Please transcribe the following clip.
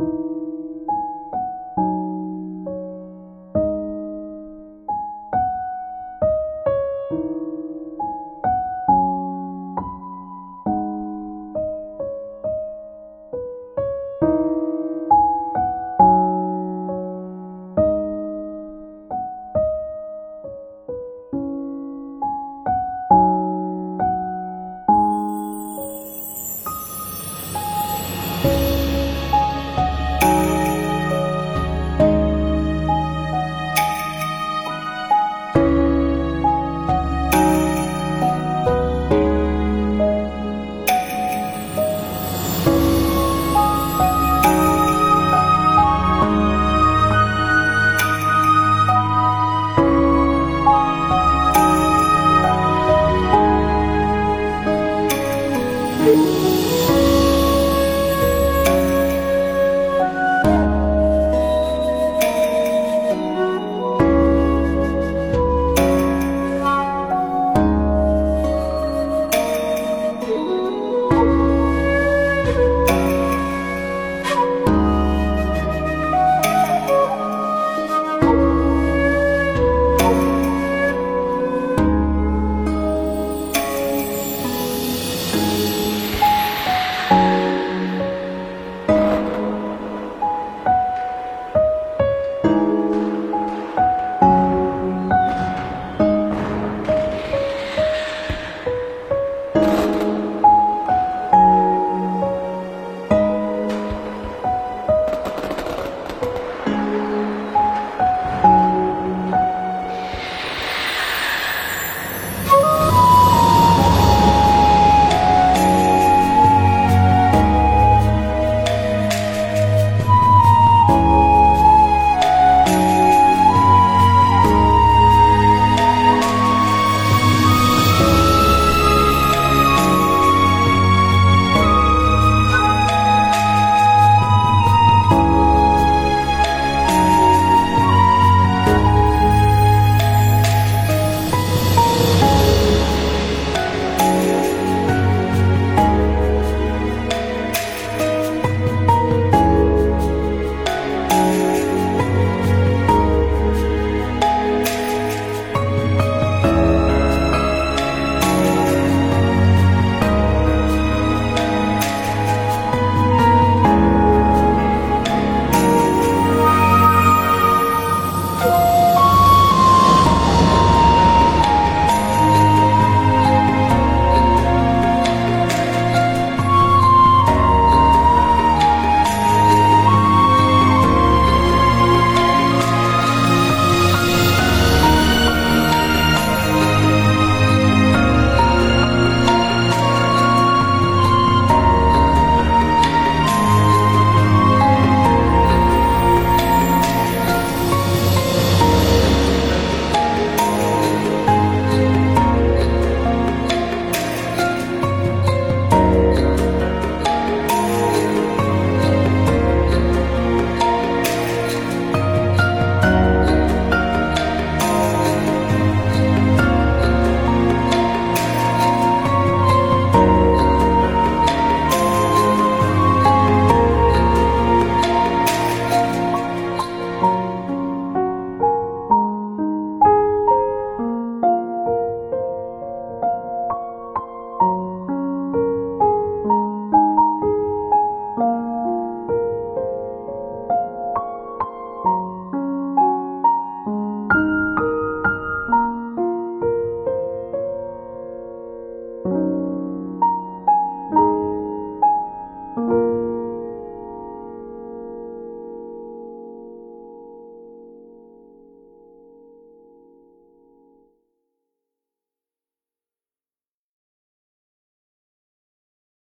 you